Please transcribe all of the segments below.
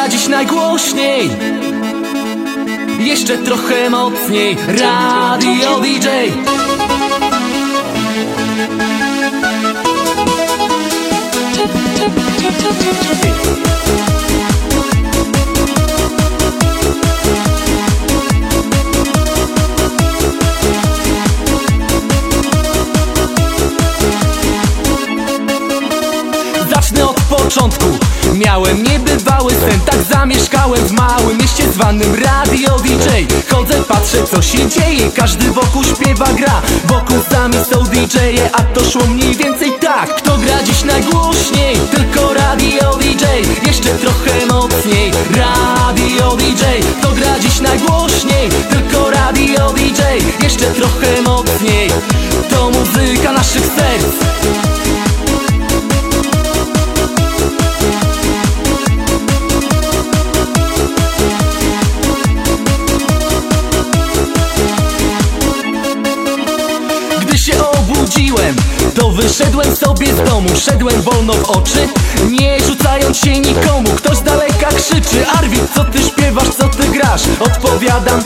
gra dziś najgłośniej? Jeszcze trochę mocniej. Radio DJ Zacznę od początku Miałem niebywały sen Tak zamieszkałem w małym mieście zwanym Radio DJ Chodzę, patrzę co się dzieje Każdy wokół śpiewa, gra. Wokół sami są DJ-e A to szło mniej więcej tak. Kto gra dziś najgłośniej? Tylko Radio DJ Jeszcze trochę mocniej. Radio DJ Kto gra dziś najgłośniej? Tylko Radio DJ Jeszcze trochę mocniej. To muzyka naszych serc obudziłem, to wyszedłem sobie z domu Szedłem wolno w oczy, nie rzucając się nikomu Ktoś z daleka krzyczy, Arwin, co ty śpiewasz, co ty grasz? Odpowiadam,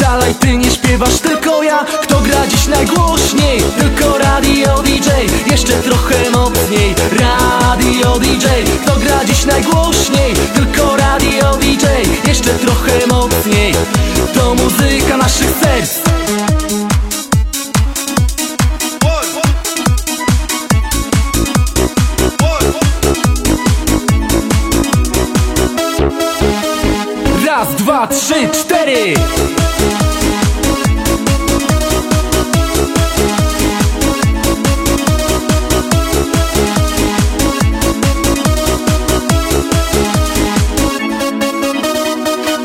dalej ty nie śpiewasz, tylko ja Kto gra dziś najgłośniej? Tylko Radio DJ Jeszcze trochę mocniej Radio DJ Kto gra dziś najgłośniej? Tylko Radio DJ Jeszcze trochę mocniej To muzyka naszych serc trzy, cztery.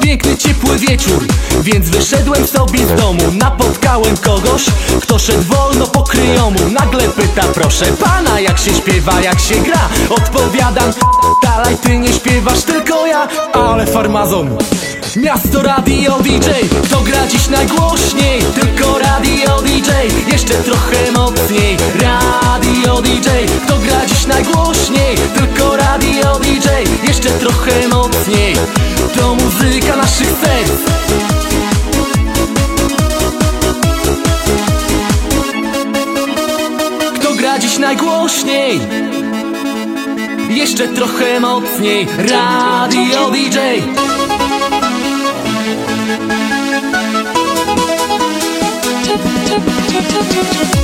Piękny, ciepły wieczór, więc wyszedłem sobie z domu. Napotkałem kogoś, kto szedł wolno po kryjomu. Nagle pyta, proszę pana, jak się śpiewa, jak się gra? Odpowiadam, dalej ty nie śpiewasz, tylko ja. Ale farmazon Miasto Radio DJ, kto gra dziś najgłośniej? Tylko Radio DJ, jeszcze trochę mocniej. Radio DJ, kto gra dziś najgłośniej? Tylko Radio DJ, jeszcze trochę mocniej. To muzyka naszych serc. Kto gra dziś najgłośniej? Jeszcze trochę mocniej. Radio DJ Música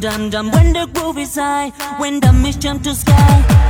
dum dum. When the groove is high, when the mission to sky.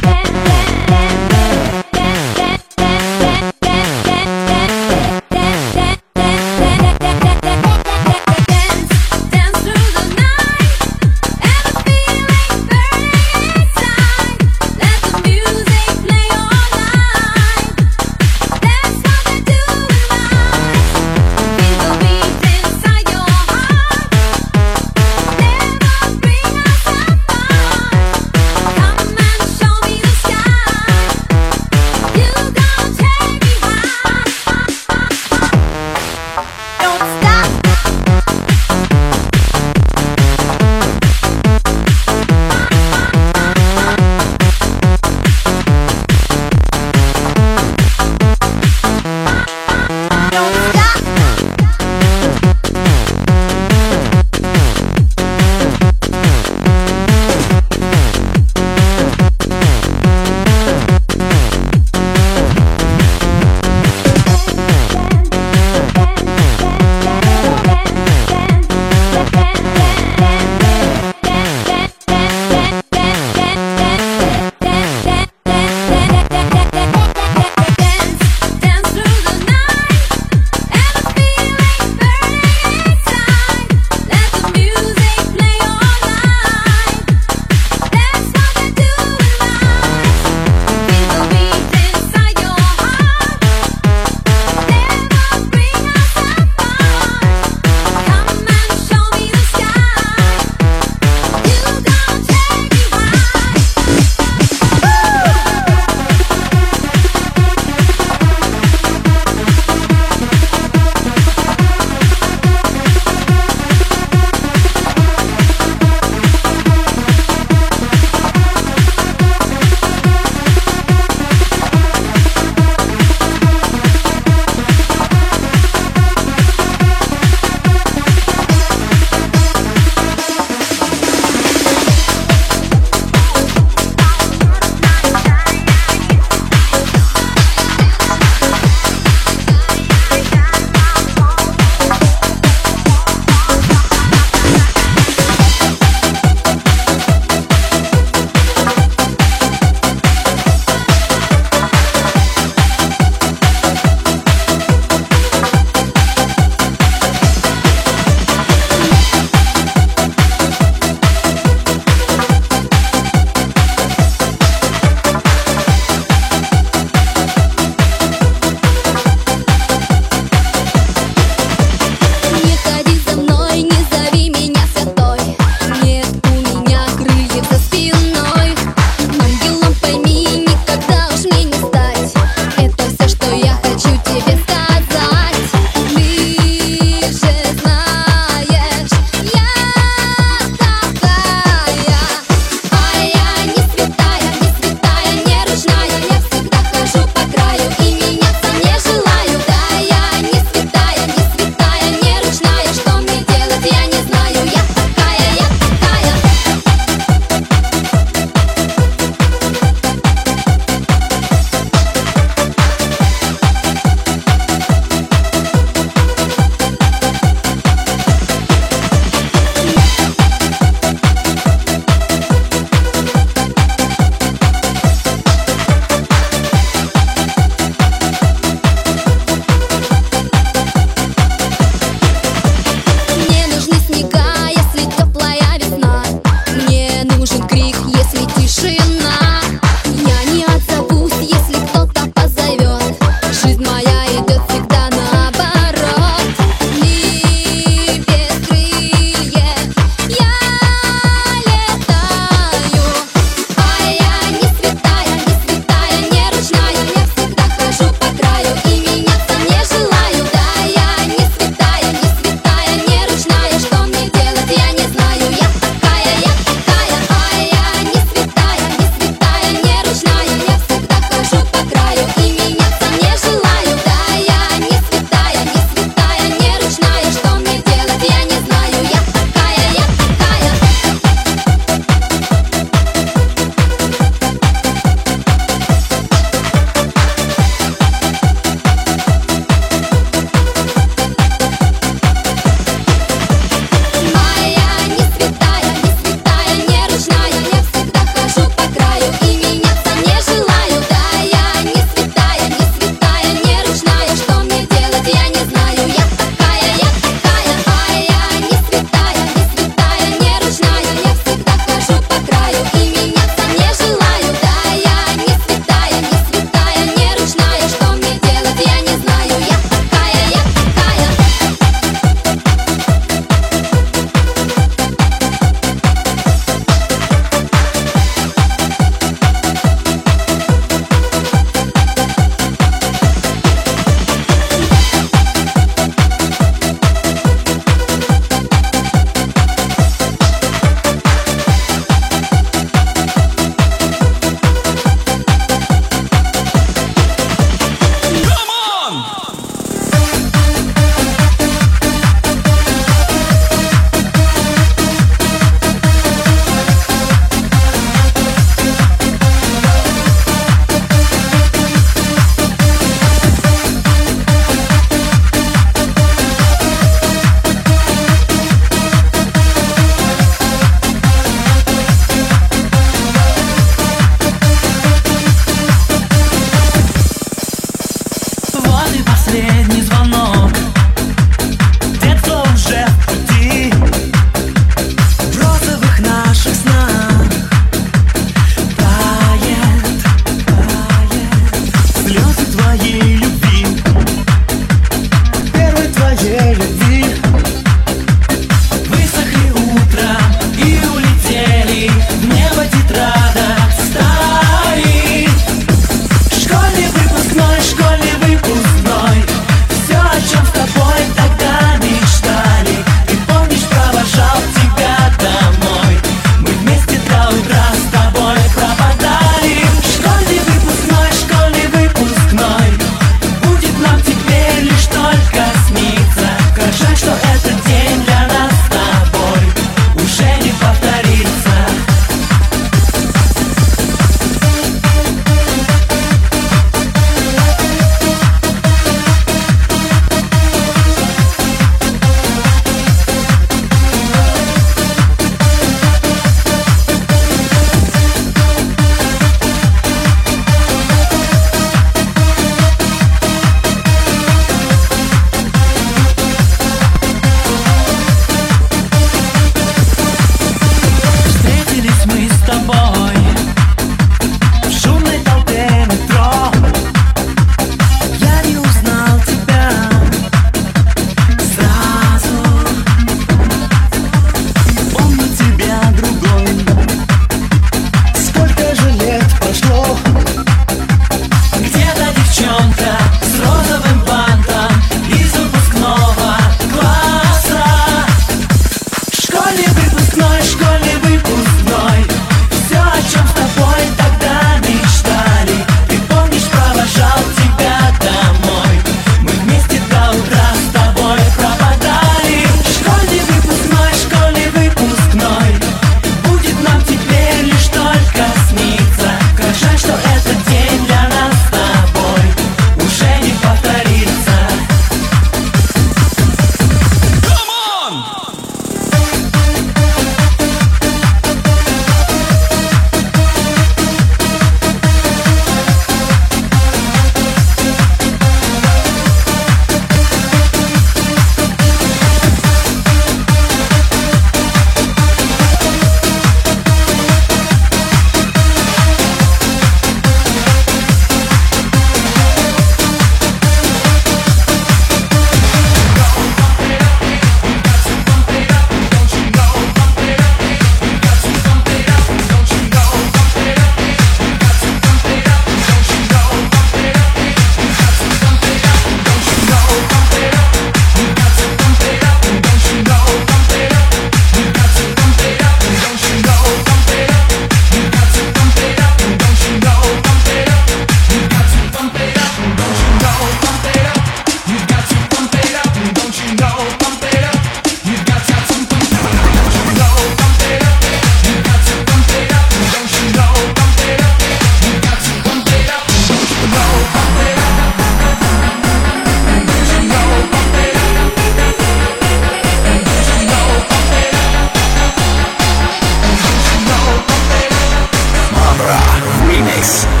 Mix.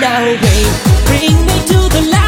now, babe. Bring me to the light.